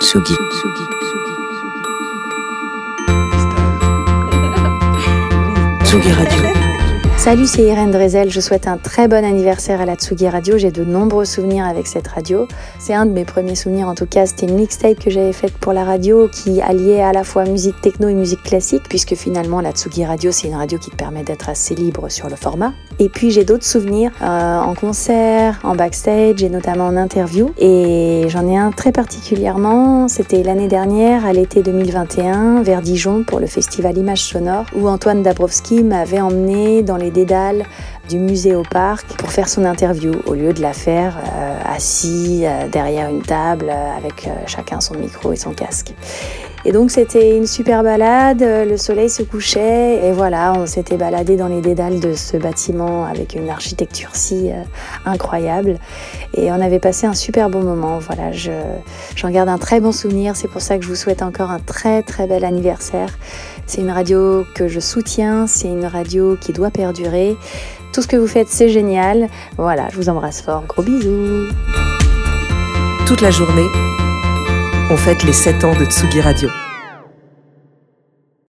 Tsugi. Tsugi Radio. Salut, c'est Irène Drezel. Je souhaite un très bon anniversaire à la Tsugi Radio. J'ai de nombreux souvenirs avec cette radio. C'est un de mes premiers souvenirs en tout cas. C'était une mixtape que j'avais faite pour la radio qui alliait à la fois musique techno et musique classique, puisque finalement la Tsugi Radio, c'est une radio qui te permet d'être assez libre sur le format. Et puis j'ai d'autres souvenirs euh, en concert, en backstage et notamment en interview. Et j'en ai un très particulièrement. C'était l'année dernière, à l'été 2021, vers Dijon pour le festival Images Sonores, où Antoine Dabrowski m'avait emmené dans les dédales du musée au parc pour faire son interview au lieu de la faire euh, assis euh, derrière une table euh, avec chacun son micro et son casque. Et donc c'était une super balade, euh, le soleil se couchait et voilà, on s'était baladé dans les dédales de ce bâtiment avec une architecture si euh, incroyable et on avait passé un super bon moment. Voilà, je, j'en garde un très bon souvenir, c'est pour ça que je vous souhaite encore un très très bel anniversaire. C'est une radio que je soutiens, c'est une radio qui doit perdurer. Tout ce que vous faites, c'est génial. Voilà, je vous embrasse fort. Gros bisous. Toute la journée, on fête les 7 ans de Tsugi Radio.